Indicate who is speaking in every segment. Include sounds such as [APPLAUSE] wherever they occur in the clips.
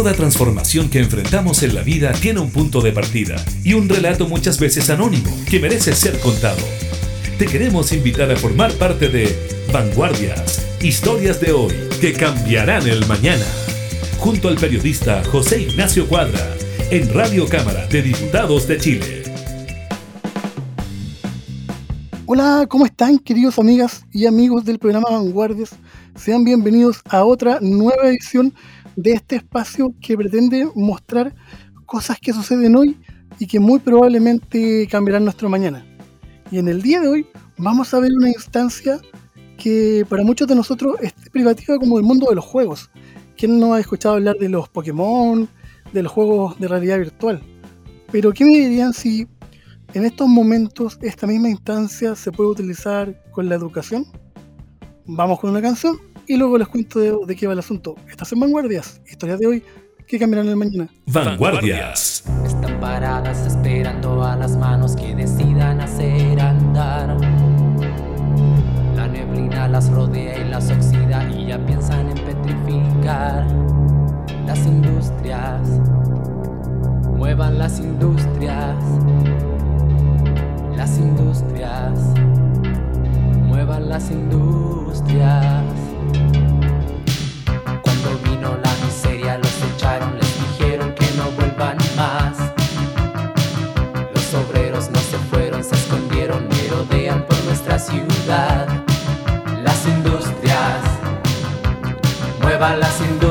Speaker 1: Toda transformación que enfrentamos en la vida tiene un punto de partida y un relato muchas veces anónimo que merece ser contado. Te queremos invitar a formar parte de Vanguardias, historias de hoy que cambiarán el mañana. Junto al periodista José Ignacio Cuadra, en Radio Cámara de Diputados de Chile.
Speaker 2: Hola, ¿cómo están queridos amigas y amigos del programa Vanguardias? Sean bienvenidos a otra nueva edición de este espacio que pretende mostrar cosas que suceden hoy y que muy probablemente cambiarán nuestro mañana. Y en el día de hoy vamos a ver una instancia que para muchos de nosotros es privativa como el mundo de los juegos. ¿Quién no ha escuchado hablar de los Pokémon, de los juegos de realidad virtual? Pero ¿qué me dirían si en estos momentos esta misma instancia se puede utilizar con la educación? Vamos con una canción y luego les cuento de, qué va el asunto. Estas en Vanguardias, historias de hoy que cambiarán el mañana.
Speaker 1: Vanguardias.
Speaker 3: Están paradas esperando a las manos que decidan hacer andar. La neblina las rodea y las oxida y ya piensan en petrificar. Las industrias, muevan las industrias. Las industrias, muevan las industrias. Muevan las industrias.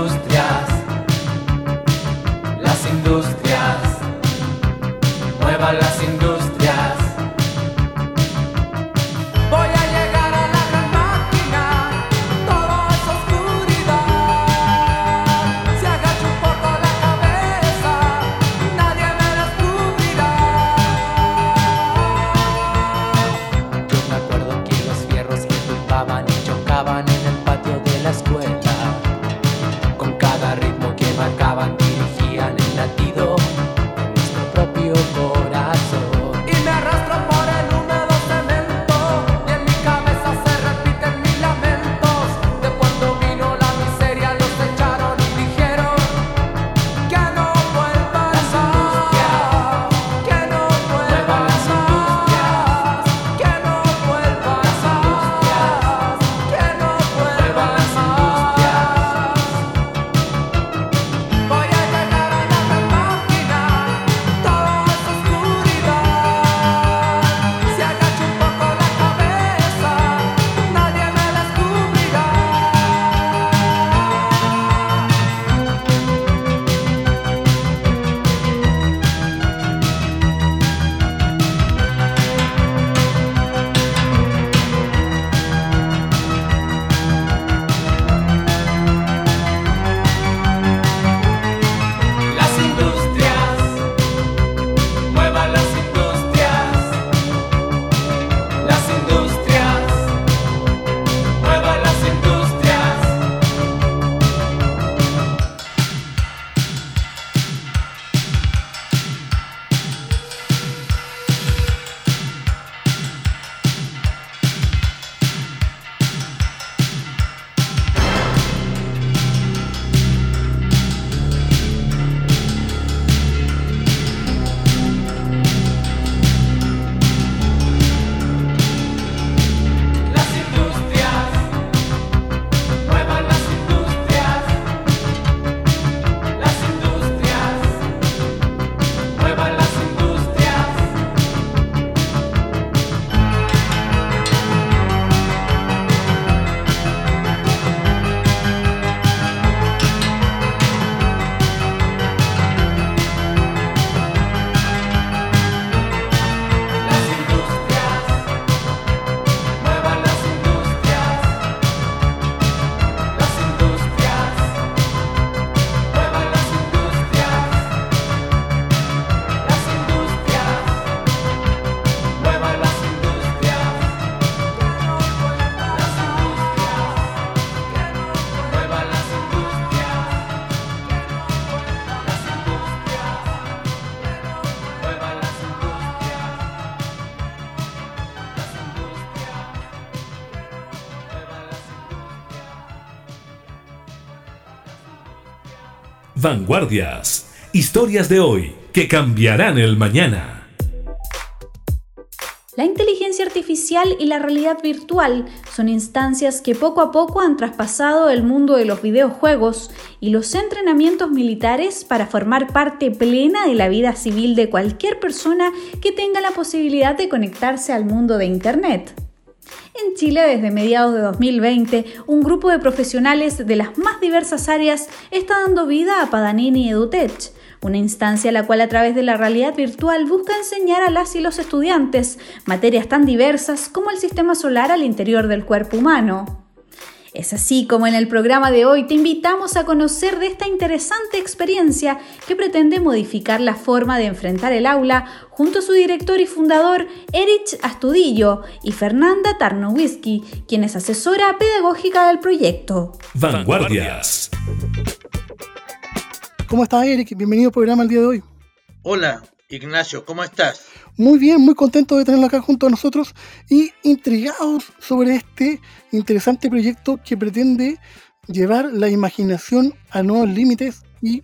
Speaker 4: Vanguardias. Historias de hoy que cambiarán el mañana.
Speaker 5: La inteligencia artificial y la realidad virtual son instancias que poco a poco han traspasado el mundo de los videojuegos y los entrenamientos militares para formar parte plena de la vida civil de cualquier persona que tenga la posibilidad de conectarse al mundo de Internet. En Chile, desde mediados de 2020, un grupo de profesionales de las más diversas áreas está dando vida a Padanini EduTech, una instancia la cual a través de la realidad virtual busca enseñar a las y los estudiantes materias tan diversas como el sistema solar al interior del cuerpo humano. Es así como en el programa de hoy te invitamos a conocer de esta interesante experiencia que pretende modificar la forma de enfrentar el aula junto a su director y fundador Erich Astudillo y Fernanda Tarnowiski, quien es asesora pedagógica del proyecto.
Speaker 4: Vanguardias.
Speaker 2: ¿Cómo estás, Eric? Bienvenido al programa el día de hoy.
Speaker 6: Hola, Ignacio, ¿cómo estás?
Speaker 2: Muy bien, muy contento de tenerlo acá junto a nosotros y intrigados sobre este interesante proyecto que pretende llevar la imaginación a nuevos límites y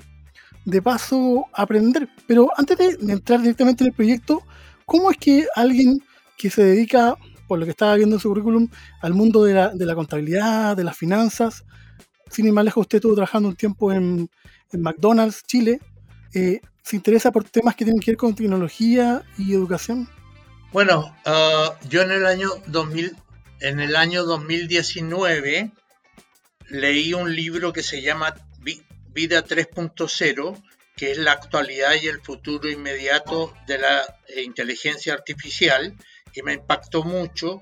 Speaker 2: de paso aprender. Pero antes de entrar directamente en el proyecto, ¿cómo es que alguien que se dedica, por lo que estaba viendo en su currículum, al mundo de la, de la contabilidad, de las finanzas, sin ir más lejos, usted estuvo trabajando un tiempo en, en McDonald's Chile, eh, ¿se interesa por temas que tienen que ver con tecnología y educación?
Speaker 6: Bueno, ah, yo en el año 2000, en el año 2019 leí un libro que se llama Vida 3.0, que es la actualidad y el futuro inmediato de la inteligencia artificial, y me impactó mucho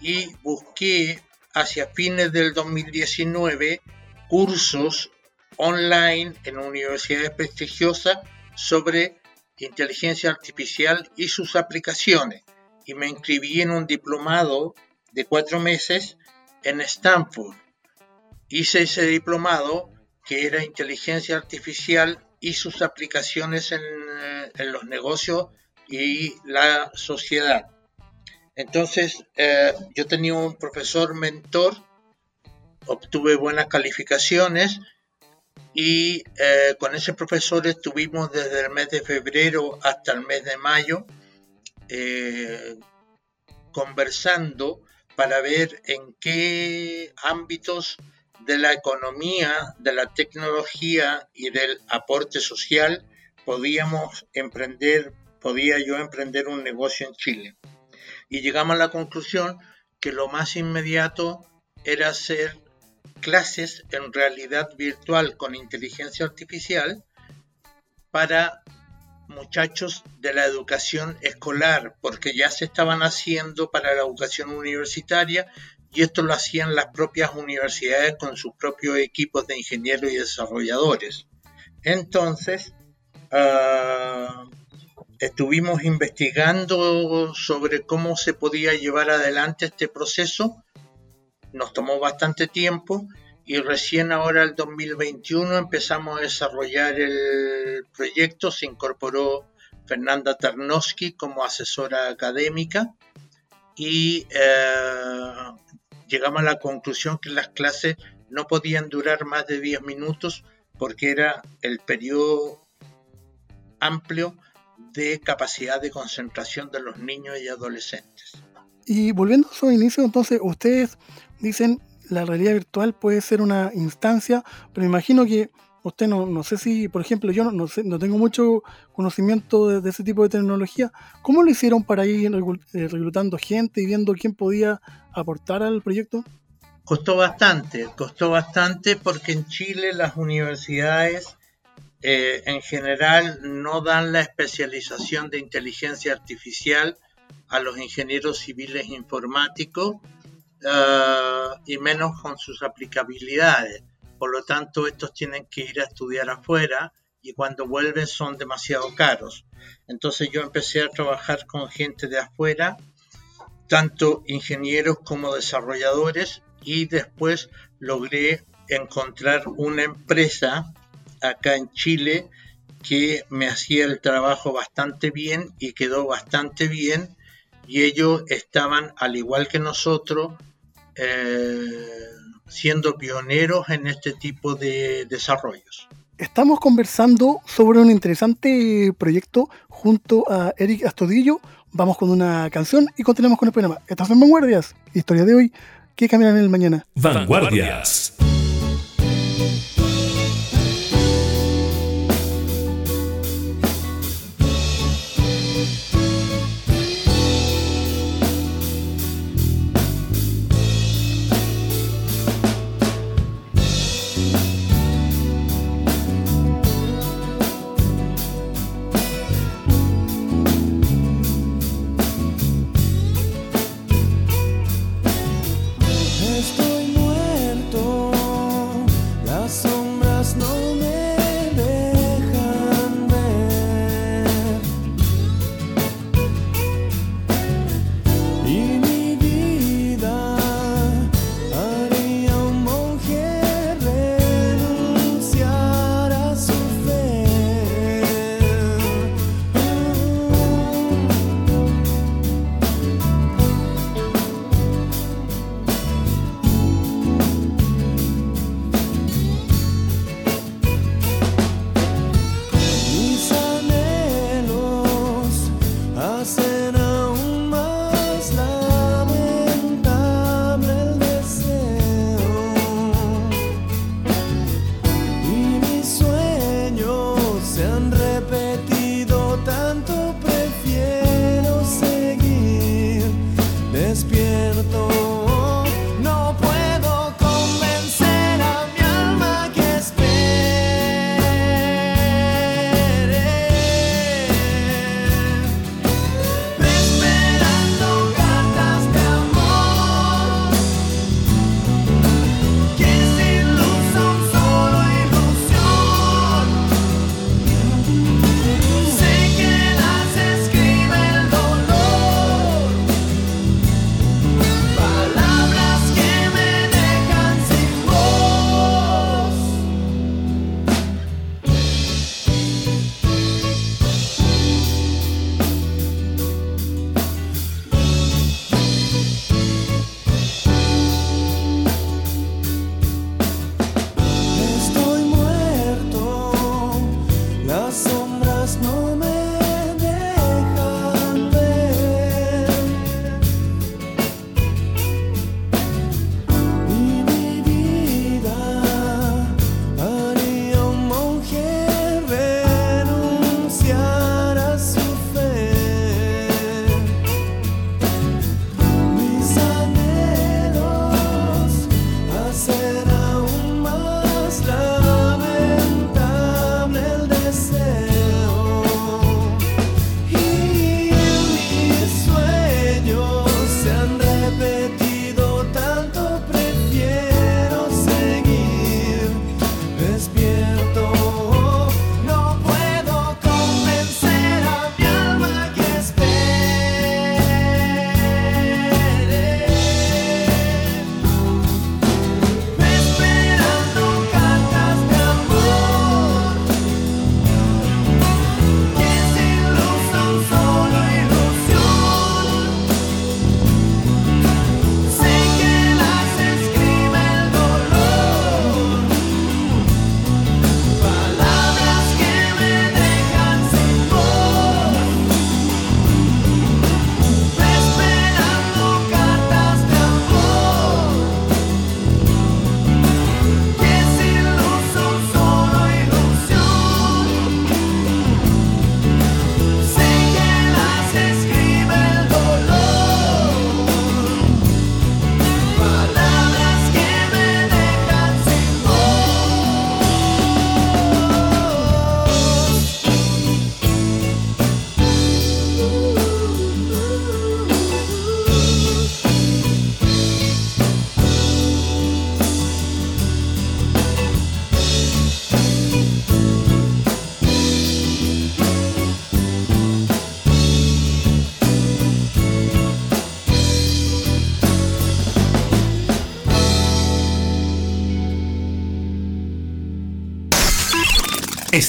Speaker 6: y busqué hacia fines del 2019 cursos online en universidades prestigiosas sobre inteligencia artificial y sus aplicaciones. Y me inscribí en un diplomado de cuatro meses en Stanford. Hice ese diplomado que era inteligencia artificial y sus aplicaciones en, en los negocios y la sociedad. Entonces, eh, yo tenía un profesor mentor, obtuve buenas calificaciones y eh, con ese profesor estuvimos desde el mes de febrero hasta el mes de mayo eh, conversando para ver en qué ámbitos de la economía, de la tecnología y del aporte social podíamos emprender, podía yo emprender un negocio en Chile. Y llegamos a la conclusión que lo más inmediato era hacer clases en realidad virtual con inteligencia artificial para muchachos de la educación escolar, porque ya se estaban haciendo para la educación universitaria y esto lo hacían las propias universidades con sus propios equipos de ingenieros y desarrolladores. Entonces, ah, estuvimos investigando sobre cómo se podía llevar adelante este proceso nos tomó bastante tiempo y recién ahora el 2021 empezamos a desarrollar el proyecto, se incorporó Fernanda Tarnowski como asesora académica y eh, llegamos a la conclusión que las clases no podían durar más de 10 minutos porque era el periodo amplio de capacidad de concentración de los niños y adolescentes.
Speaker 2: Y volviendo a su inicio, entonces ustedes dicen la realidad virtual puede ser una instancia, pero imagino que usted no, no sé si, por ejemplo, yo no, no, sé, no tengo mucho conocimiento de, ese tipo de tecnología. ¿Cómo lo hicieron para ir eh, reclutando gente y viendo quién podía aportar al proyecto?
Speaker 6: Costó bastante, costó bastante porque en Chile las universidades eh, en general no dan la especialización de inteligencia artificial a los ingenieros civiles informáticos eh, y menos con sus aplicabilidades. Por lo tanto, estos tienen que ir a estudiar afuera y cuando vuelven son demasiado caros. Entonces yo empecé a trabajar con gente de afuera, tanto ingenieros como desarrolladores, y después logré encontrar una empresa acá en Chile que me hacía el trabajo bastante bien y quedó bastante bien y ellos estaban al igual que nosotros eh, siendo pioneros en este tipo de desarrollos.
Speaker 2: Estamos conversando sobre un interesante proyecto junto a Eric Astodillo. Vamos con una canción y continuamos con el programa. Estas son Vanguardias. Historia de hoy que cambiarán en el mañana.
Speaker 4: Vanguardias.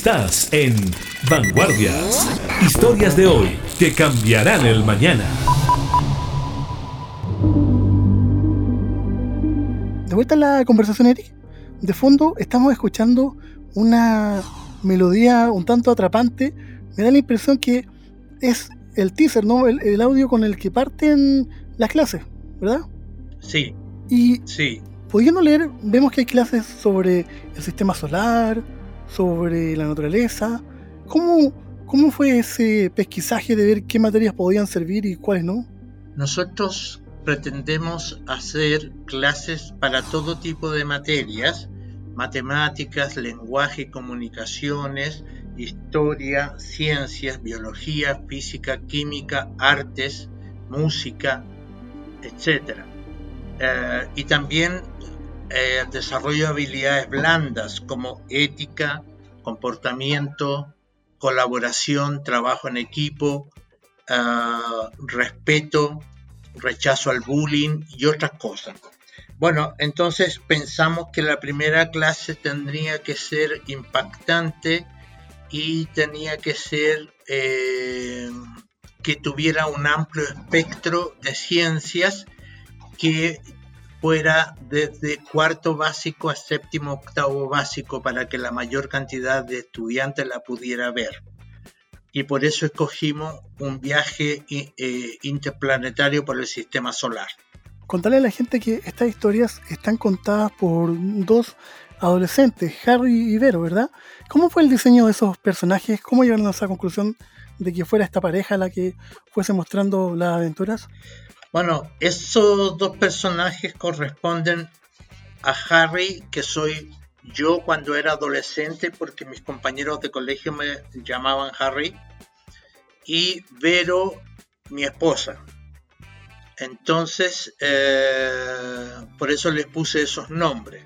Speaker 4: Estás en Vanguardias. Historias de hoy que cambiarán el mañana.
Speaker 2: De vuelta a la conversación, Eric. De fondo estamos escuchando una melodía un tanto atrapante. Me da la impresión que es el teaser, ¿no? El, audio con el que parten las clases, ¿verdad?
Speaker 6: Sí.
Speaker 2: Y
Speaker 6: sí.
Speaker 2: pudiendo leer, vemos que hay clases sobre el sistema solar, sobre la naturaleza. ¿Cómo, cómo fue ese pesquisaje de ver qué materias podían servir y cuáles no?
Speaker 6: Nosotros pretendemos hacer clases para todo tipo de materias, matemáticas, lenguaje, comunicaciones, historia, ciencias, biología, física, química, artes, música, etc. Eh, y también eh, desarrollo de habilidades blandas como ética, comportamiento, colaboración, trabajo en equipo, eh, respeto, rechazo al bullying y otras cosas. Bueno, entonces pensamos que la primera clase tendría que ser impactante y tenía que ser eh, que tuviera un amplio espectro de ciencias que fuera desde cuarto básico a séptimo octavo básico para que la mayor cantidad de estudiantes la pudiera ver y por eso escogimos un viaje eh, interplanetario por el sistema solar.
Speaker 2: Contarle a la gente que estas historias están contadas por dos adolescentes, Harry y Vero, ¿verdad? ¿Cómo fue el diseño de esos personajes? ¿Cómo llegaron a esa conclusión de que fuera esta pareja la que fuese mostrando las aventuras?
Speaker 6: Bueno, esos dos personajes corresponden a Harry, que soy yo cuando era adolescente, porque mis compañeros de colegio me llamaban Harry, y Vero, mi esposa. Entonces, eh, por eso les puse esos nombres.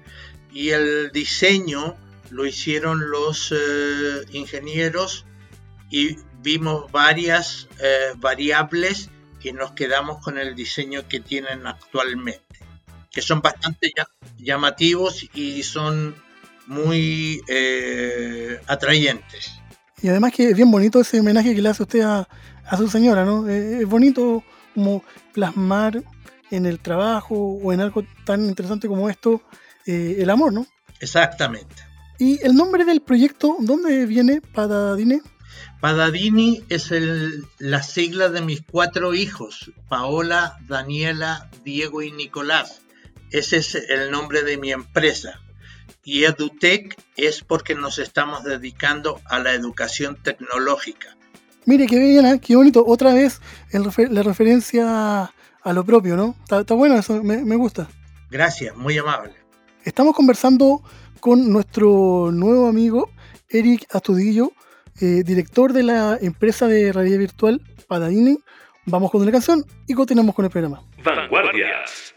Speaker 6: Y el diseño lo hicieron los eh, ingenieros y vimos varias eh, variables y nos quedamos con el diseño que tienen actualmente, que son bastante llamativos y son muy atrayentes.
Speaker 2: Y además que es bien bonito ese homenaje que le hace usted a, su señora, ¿no? Eh, es bonito como plasmar en el trabajo o en algo tan interesante como esto eh, el amor, ¿no?
Speaker 6: Exactamente.
Speaker 2: ¿Y el nombre del proyecto, dónde viene, Padadine?
Speaker 6: Padadini es el, la sigla de mis cuatro hijos, Paola, Daniela, Diego y Nicolás. Ese es el nombre de mi empresa y EduTech es porque nos estamos dedicando a la educación tecnológica.
Speaker 2: Mire, qué bien, ¿eh? qué bonito. Otra vez la referencia a lo propio, ¿no? Está, bueno eso, me, gusta.
Speaker 6: Gracias, muy amable.
Speaker 2: Estamos conversando con nuestro nuevo amigo Eric Astudillo, eh, director de la empresa de realidad virtual Padadini. Vamos con una canción y continuamos con el programa.
Speaker 4: Vanguardias.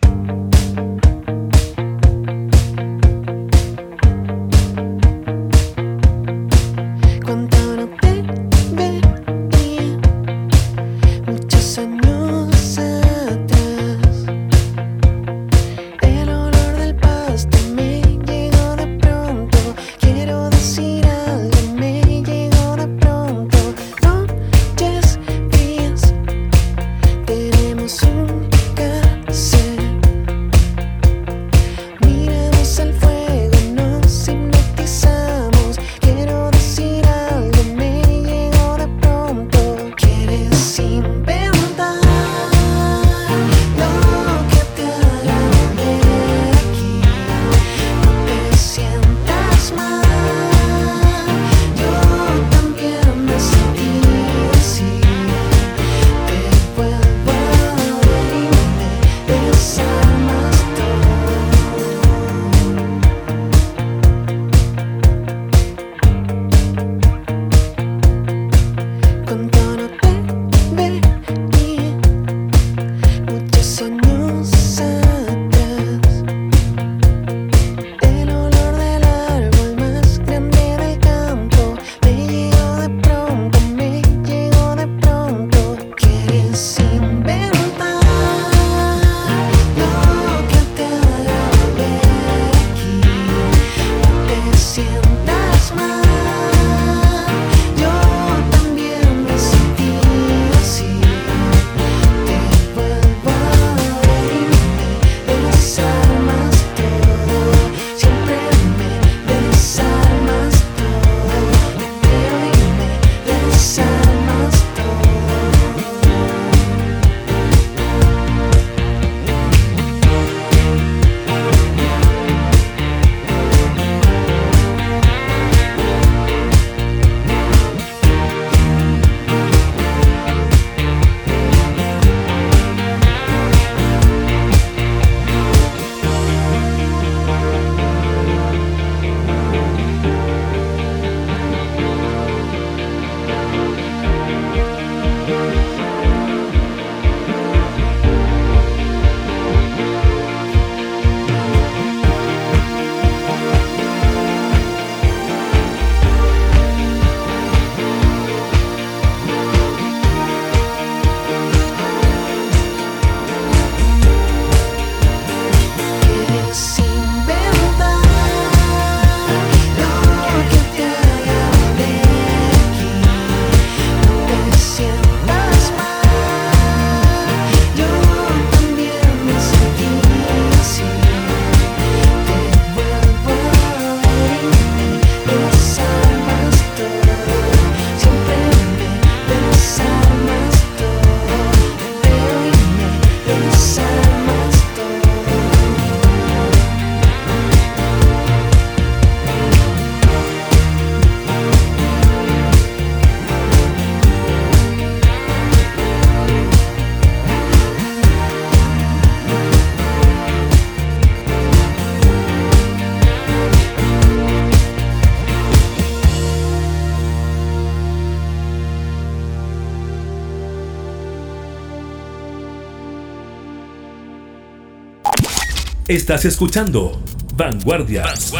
Speaker 7: Estás escuchando Vanguardias.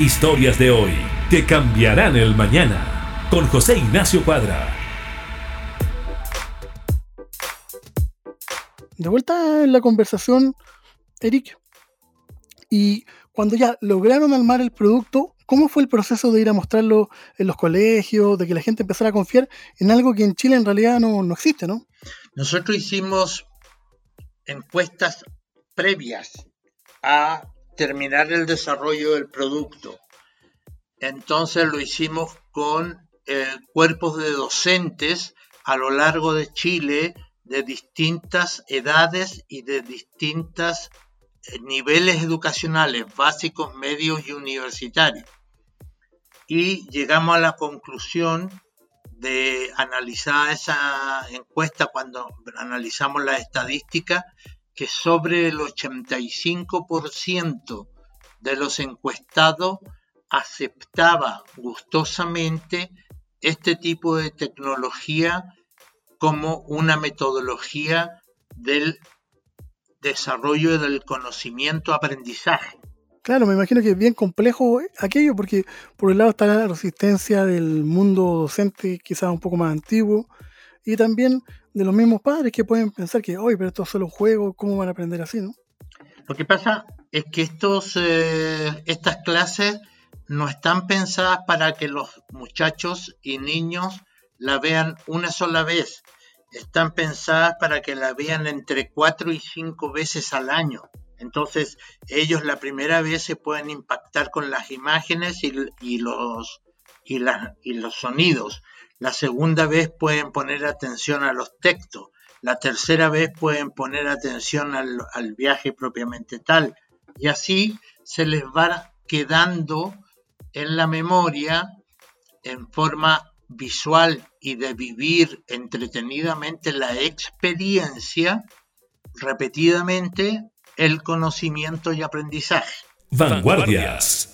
Speaker 7: Historias de hoy que cambiarán el mañana. Con José Ignacio Cuadra.
Speaker 2: De vuelta en la conversación, Eric. Y cuando ya lograron armar el producto, ¿cómo fue el proceso de ir a mostrarlo en los colegios, de que la gente empezara a confiar en algo que en Chile en realidad no, no existe, ¿no?
Speaker 6: Nosotros hicimos encuestas previas a terminar el desarrollo del producto. Entonces lo hicimos con eh, cuerpos de docentes a lo largo de Chile de distintas edades y de distintos eh, niveles educacionales, básicos, medios y universitarios. Y llegamos a la conclusión de analizar esa encuesta cuando analizamos la estadística que sobre el 85% de los encuestados aceptaba gustosamente este tipo de tecnología como una metodología del desarrollo del conocimiento-aprendizaje.
Speaker 2: Claro, me imagino que es bien complejo aquello, porque por un lado está la resistencia del mundo docente, quizás un poco más antiguo, y también de los mismos padres que pueden pensar que, oye, pero esto es solo un juego, ¿cómo van a aprender así, no?
Speaker 6: Lo que pasa es que estos, eh, estas clases no están pensadas para que los muchachos y niños la vean una sola vez. Están pensadas para que la vean entre cuatro y cinco veces al año. Entonces, ellos la primera vez se pueden impactar con las imágenes y, los, y, y los sonidos. La segunda vez pueden poner atención a los textos. La tercera vez pueden poner atención al, viaje propiamente tal. Y así se les va quedando en la memoria en forma visual y de vivir entretenidamente la experiencia, repetidamente, el conocimiento y aprendizaje.
Speaker 7: Vanguardias.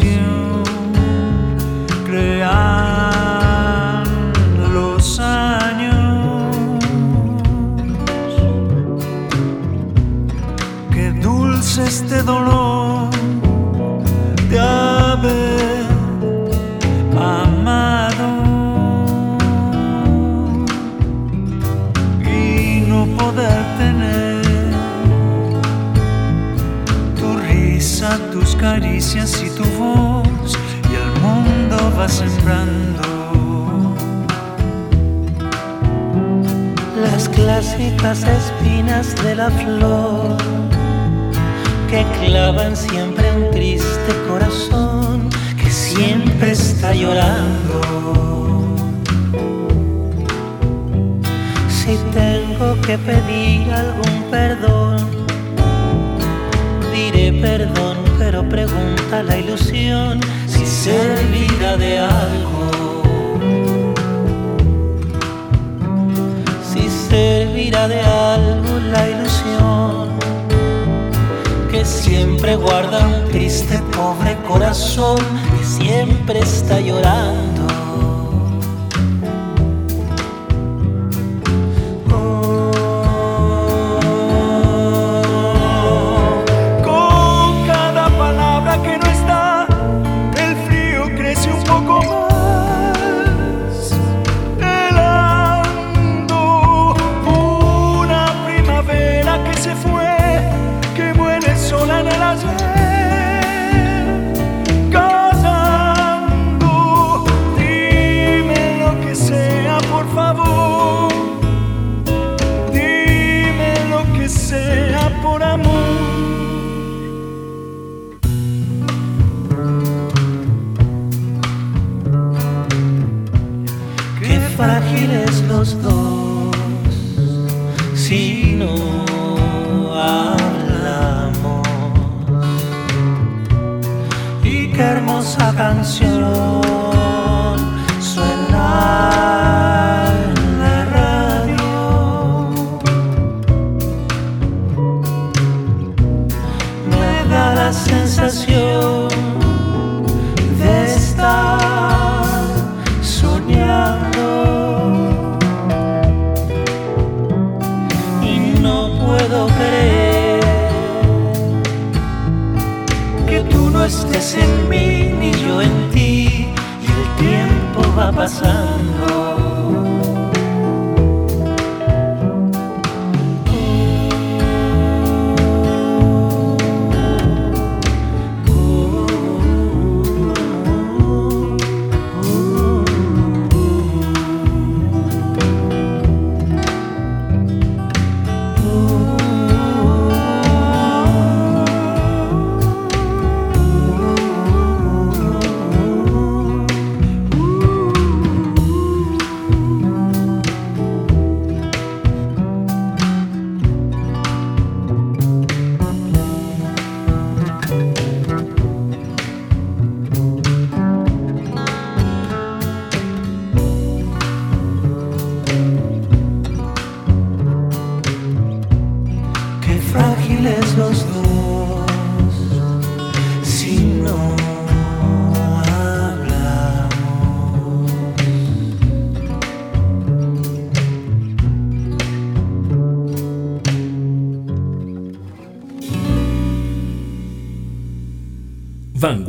Speaker 7: you.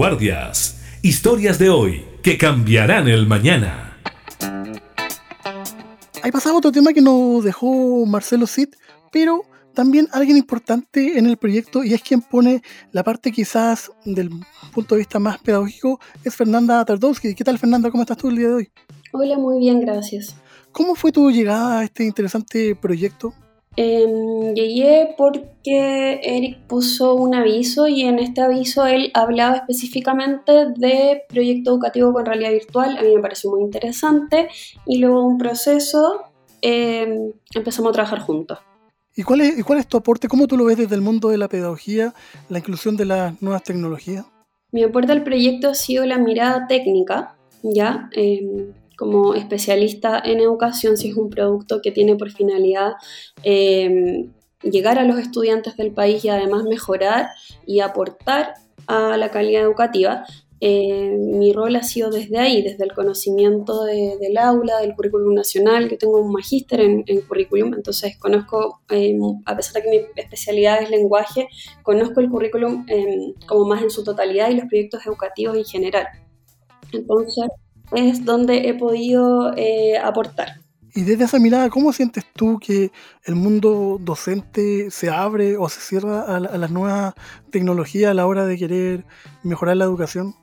Speaker 4: Vanguardias. Historias de hoy que cambiarán el mañana.
Speaker 2: Hay pasado otro tema que nos dejó Marcelo Cid, pero también alguien importante en el proyecto y es quien pone la parte quizás del punto de vista más pedagógico, es Fernanda Tardowski. ¿Qué tal Fernanda? ¿Cómo estás tú el día de hoy?
Speaker 8: Hola, muy bien, gracias.
Speaker 2: ¿Cómo fue tu llegada a este interesante proyecto?
Speaker 8: Em, llegué porque Eric puso un aviso y en este aviso él hablaba específicamente de proyecto educativo con realidad virtual. A mí me pareció muy interesante y luego un proceso em, empezamos a trabajar juntos.
Speaker 2: ¿Y cuál, es, ¿Y cuál es tu aporte? ¿Cómo tú lo ves desde el mundo de la pedagogía, la inclusión de las nuevas tecnologías?
Speaker 8: Mi aporte al proyecto ha sido la mirada técnica, ¿ya? Em, como especialista en educación si es un producto que tiene por finalidad em, llegar a los estudiantes del país y además mejorar y aportar a la calidad educativa. Eh, mi rol ha sido desde ahí, desde el conocimiento del aula, del currículum nacional, que tengo un magíster en, currículum, entonces conozco, em, a pesar de que mi especialidad es lenguaje, conozco el currículum em, como más en su totalidad y los proyectos educativos en general. Entonces, es donde he podido eh, aportar.
Speaker 2: Y desde esa mirada, ¿cómo sientes tú que el mundo docente se abre o se cierra a, las nuevas tecnologías a la hora de querer mejorar la educación?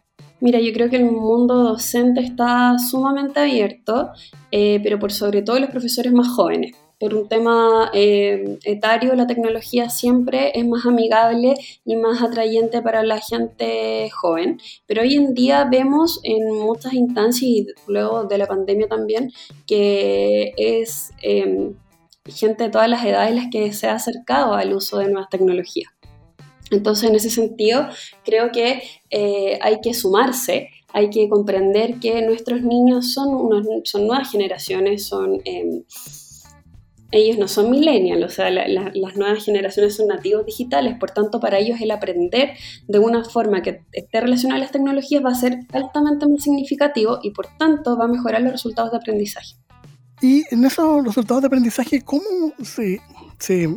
Speaker 8: Mira, yo creo que el mundo docente está sumamente abierto, eh, pero por sobre todo los profesores más jóvenes por un tema eh, etario, la tecnología siempre es más amigable y más atrayente para la gente joven. Pero hoy en día vemos en muchas instancias y luego de la pandemia también que es em, gente de todas las edades las que se ha acercado al uso de nuevas tecnologías. Entonces, en ese sentido, creo que eh, hay que sumarse hay que comprender que nuestros niños son, son nuevas generaciones, son em, ellos no son millennials, o sea, las nuevas generaciones son nativos digitales, por tanto, para ellos el aprender de una forma que esté relacionada a las tecnologías va a ser altamente más significativo y por tanto va a mejorar los resultados de aprendizaje.
Speaker 2: Y en esos resultados de aprendizaje, ¿cómo se, se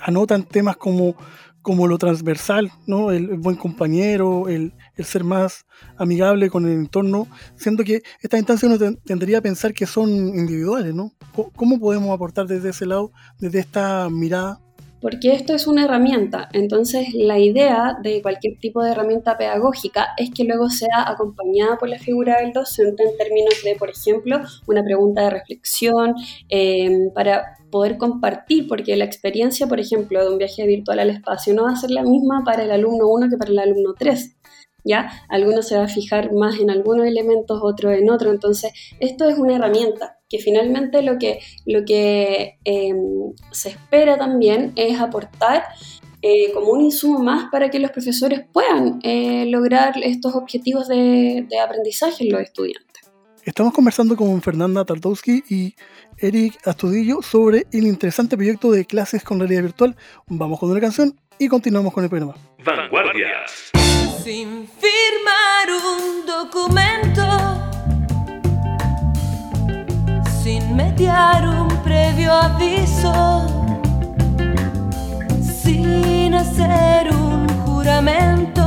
Speaker 2: anotan temas como como lo transversal, ¿no? El, buen compañero, el, ser más amigable con el entorno, siendo que esta instancia uno tendría a pensar que son individuales, ¿no? ¿Cómo podemos aportar desde ese lado, desde esta mirada?
Speaker 8: Porque esto es una herramienta, entonces la idea de cualquier tipo de herramienta pedagógica es que luego sea acompañada por la figura del docente en términos de, por ejemplo, una pregunta de reflexión, eh, para poder compartir, porque la experiencia, por ejemplo, de un viaje virtual al espacio no va a ser la misma para el alumno 1 que para el alumno 3. ¿Ya? Alguno se va a fijar más en algunos elementos, otro en otro. Entonces, esto es una herramienta que finalmente lo que, lo que em, se espera también es aportar eh, como un insumo más para que los profesores puedan eh, lograr estos objetivos de, de aprendizaje en los estudiantes.
Speaker 2: Estamos conversando con Fernanda Tartowski y Eric Astudillo sobre el interesante proyecto de clases con realidad virtual. Vamos con una canción y continuamos con el programa.
Speaker 4: Vanguardias.
Speaker 9: Sin firmar un documento, mediar un previo aviso, sin hacer un juramento,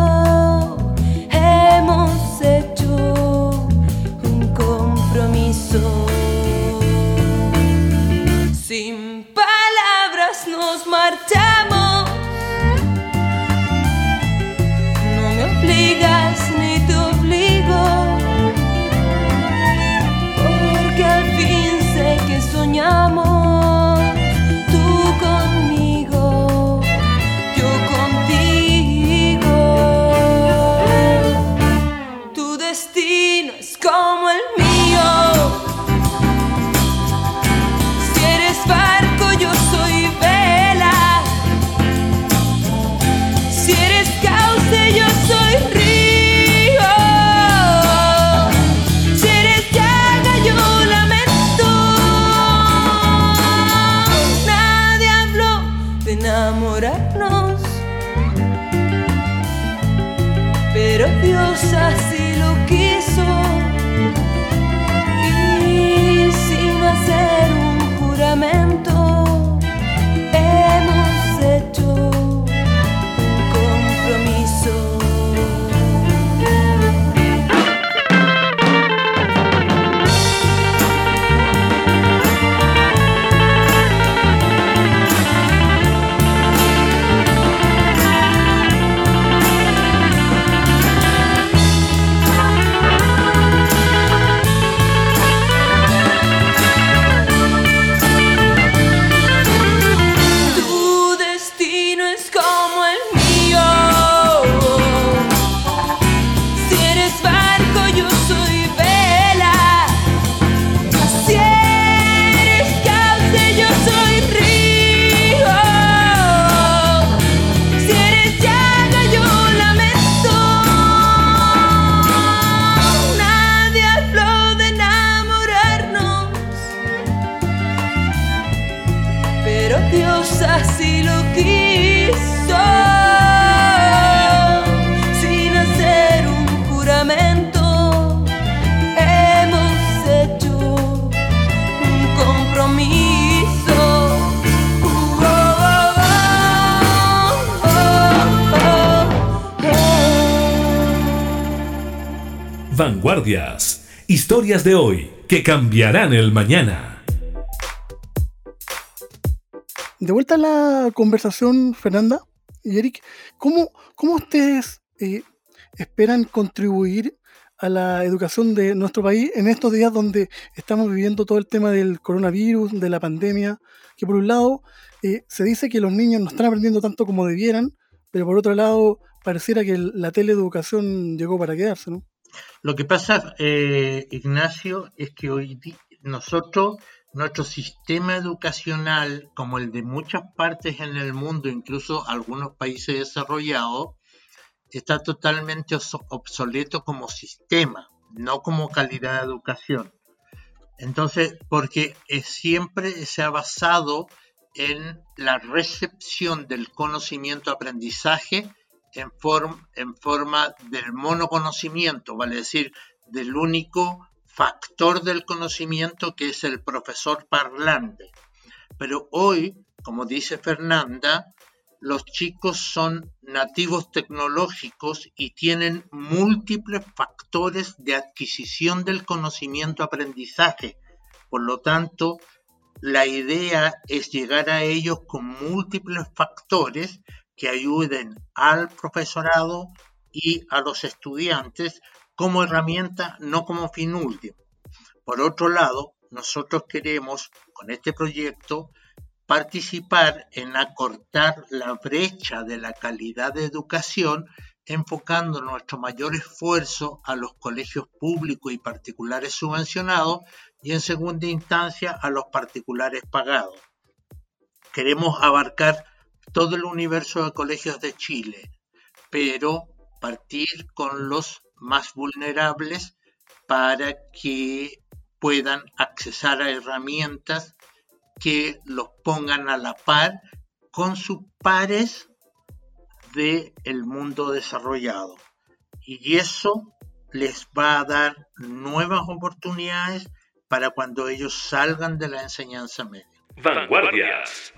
Speaker 9: hemos hecho un compromiso.
Speaker 4: Historias de hoy que cambiarán el mañana.
Speaker 2: De vuelta a la conversación, Fernanda y Eric, ¿cómo, cómo ustedes eh, esperan contribuir a la educación de nuestro país en estos días donde estamos viviendo todo el tema del coronavirus, de la pandemia, que por un lado eh, se dice que los niños no están aprendiendo tanto como debieran, pero por otro lado pareciera que la teleeducación llegó para quedarse, ¿no?
Speaker 6: Lo que pasa, eh, Ignacio, es que hoy nosotros, nuestro sistema educacional, como el de muchas partes en el mundo, incluso algunos países desarrollados, está totalmente obsoleto como sistema, no como calidad de educación. Entonces, porque siempre se ha basado en la recepción del conocimiento-aprendizaje en, en forma del monoconocimiento, vale decir, del único factor del conocimiento que es el profesor parlante. Pero hoy, como dice Fernanda, los chicos son nativos tecnológicos y tienen múltiples factores de adquisición del conocimiento-aprendizaje. Por lo tanto, la idea es llegar a ellos con múltiples factores que ayuden al profesorado y a los estudiantes como herramienta, no como fin último. Por otro lado, nosotros queremos con este proyecto participar en acortar la brecha de la calidad de educación enfocando nuestro mayor esfuerzo a los colegios públicos y particulares subvencionados y en segunda instancia a los particulares pagados. Queremos abarcar todo el universo de colegios de Chile, pero partir con los más vulnerables para que puedan accesar a herramientas que los pongan a la par con sus pares del el mundo desarrollado. Y eso les va a dar nuevas oportunidades para cuando ellos salgan de la enseñanza media.
Speaker 4: Vanguardias.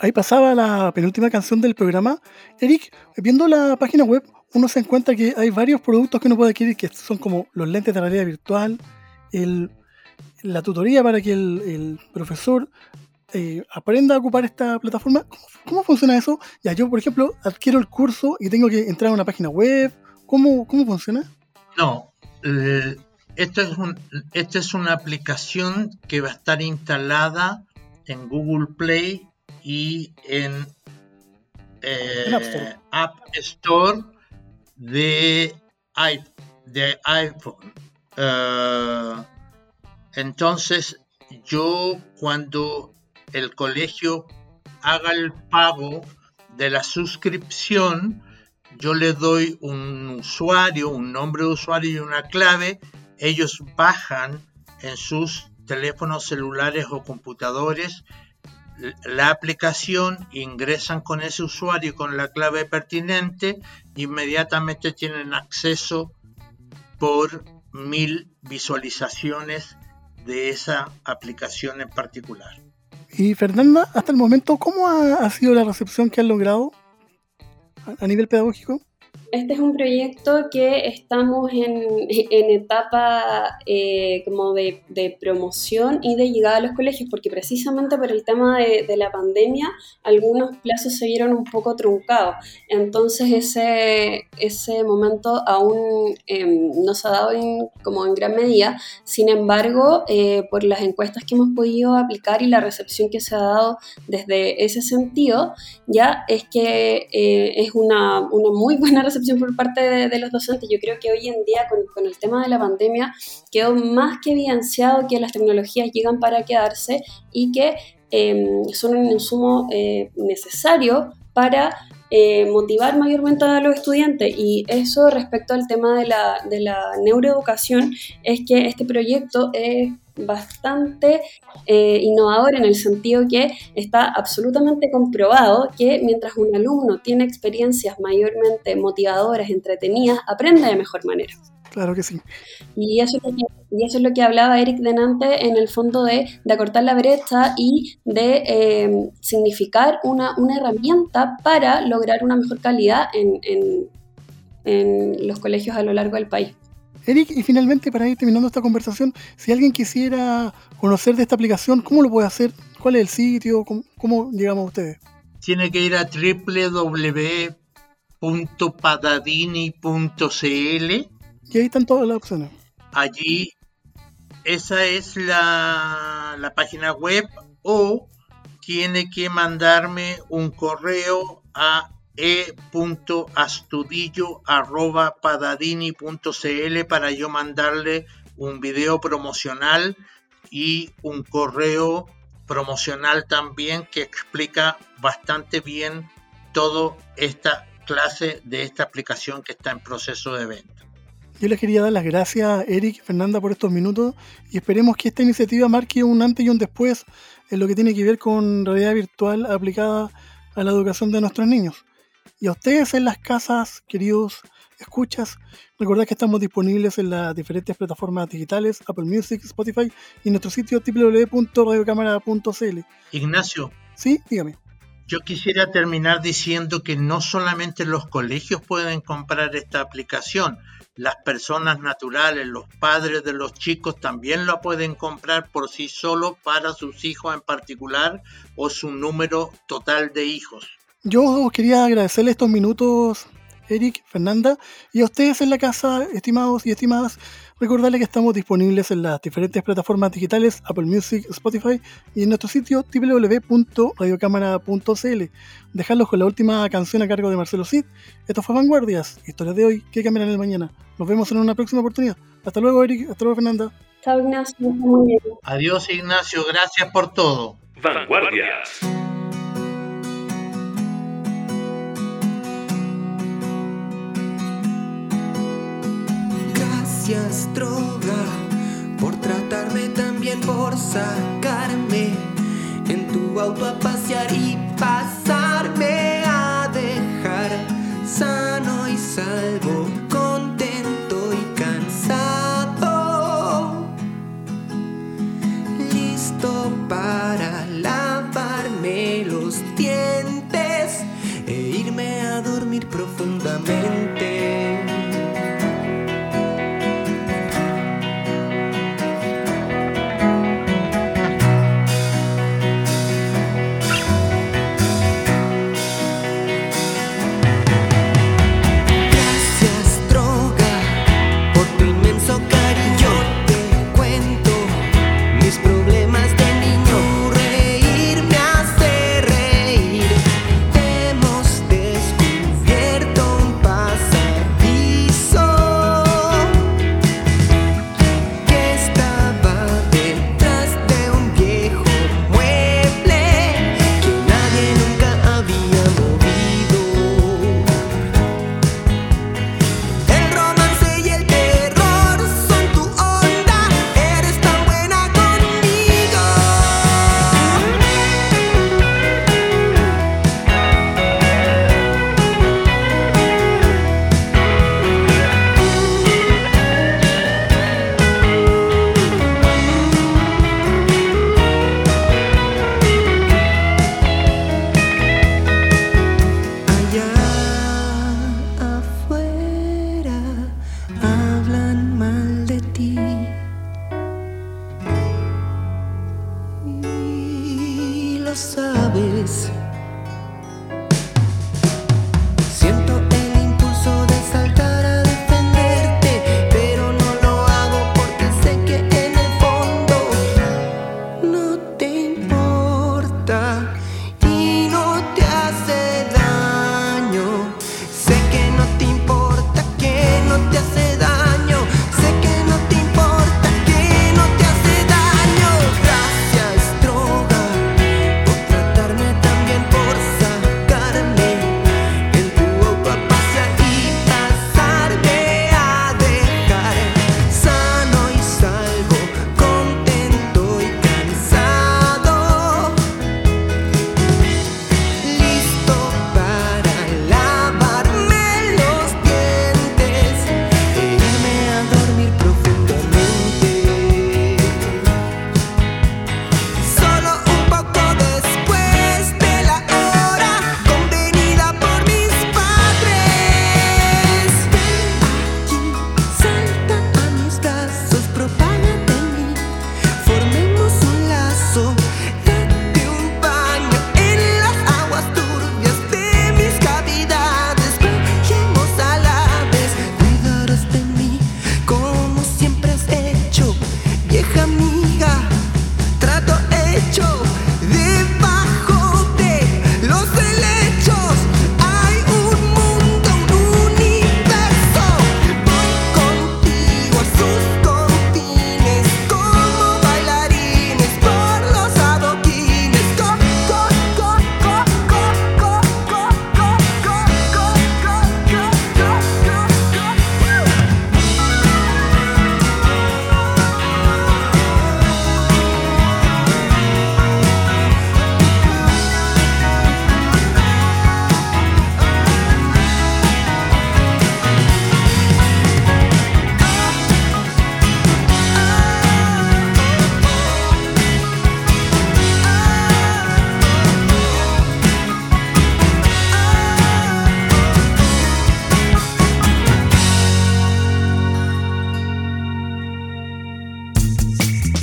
Speaker 2: Ahí pasaba la penúltima canción del programa. Eric, viendo la página web, uno se encuentra que hay varios productos que uno puede adquirir que son como los lentes de realidad virtual, el, la tutoría para que el, el profesor eh, aprenda a ocupar esta plataforma. ¿Cómo, cómo funciona eso? Ya, yo, por ejemplo, adquiero el curso y tengo que entrar a una página web. ¿Cómo, cómo funciona?
Speaker 6: No, eh, esta es, un, esta es una aplicación que va a estar instalada en Google Play y en, eh,
Speaker 2: En App Store.
Speaker 6: App Store de, i- de iPhone. Eh, entonces, yo cuando el colegio haga el pago de la suscripción, yo le doy un usuario, un nombre de usuario y una clave. Ellos bajan en sus teléfonos celulares o computadores la aplicación, ingresan con ese usuario con la clave pertinente, inmediatamente tienen acceso por mil visualizaciones de esa aplicación en particular.
Speaker 2: Y Fernanda, hasta el momento, ¿cómo ha, sido la recepción que han logrado a nivel pedagógico?
Speaker 8: Este es un proyecto que estamos en, en etapa eh, como de, de promoción y de llegada a los colegios, porque precisamente por el tema de, de la pandemia algunos plazos se vieron un poco truncados. Entonces ese, ese momento aún eh, no se ha dado en, como en gran medida. Sin embargo, eh, por las encuestas que hemos podido aplicar y la recepción que se ha dado desde ese sentido, ya es que eh, es una, una muy [LAUGHS] buena recepción por parte de, los docentes. Yo creo que hoy en día con, con, el tema de la pandemia quedó más que evidenciado que las tecnologías llegan para quedarse y que eh, son un insumo eh, necesario para eh, motivar mayormente a los estudiantes. Y eso respecto al tema de la, de la neuroeducación es que este proyecto es bastante eh, innovador en el sentido que está absolutamente comprobado que mientras un alumno tiene experiencias mayormente motivadoras, entretenidas, aprende de mejor manera.
Speaker 2: Claro que sí.
Speaker 8: Y eso, es lo que, y eso es lo que hablaba Eric Denante en el fondo de, de acortar la brecha y de eh, significar una, una, herramienta para lograr una mejor calidad en, en, en los colegios a lo largo del país.
Speaker 2: Eric, y finalmente para ir terminando esta conversación, si alguien quisiera conocer de esta aplicación, ¿cómo lo puede hacer? ¿Cuál es el sitio? ¿Cómo, cómo llegamos a ustedes?
Speaker 6: Tiene que ir a www.padadini.cl
Speaker 2: y ahí están todas las opciones.
Speaker 6: Allí, esa es la, la página web o tiene que mandarme un correo a e.astudillo.padadini.cl para yo mandarle un video promocional y un correo promocional también que explica bastante bien toda esta clase de esta aplicación que está en proceso de venta.
Speaker 2: Yo les quería dar las gracias, Eric, Fernanda, por estos minutos y esperemos que esta iniciativa marque un antes y un después en lo que tiene que ver con realidad virtual aplicada a la educación de nuestros niños. Y a ustedes en las casas, queridos escuchas, recordad que estamos disponibles en las diferentes plataformas digitales, Apple Music, Spotify y nuestro sitio www.radiocámara.cl.
Speaker 6: Ignacio.
Speaker 2: Sí, dígame.
Speaker 6: Yo quisiera terminar diciendo que no solamente los colegios pueden comprar esta aplicación, las personas naturales, los padres de los chicos también la pueden comprar por sí solo para sus hijos en particular o su número total de hijos.
Speaker 2: Yo quería agradecerle estos minutos, Eric, Fernanda, y a ustedes en la casa, estimados y estimadas, recordarles que estamos disponibles en las diferentes plataformas digitales, Apple Music, Spotify y en nuestro sitio www.radiocámara.cl. Dejarlos con la última canción a cargo de Marcelo Cid. Esto fue Vanguardias, historias de hoy que cambiarán el mañana. Nos vemos en una próxima oportunidad. Hasta luego, Eric. Hasta luego, Fernanda.
Speaker 8: Chao, Ignacio.
Speaker 6: Adiós, Ignacio. Gracias por todo.
Speaker 4: Vanguardias.
Speaker 10: Por tratarme tan bien, por sacarme en tu auto a pasear y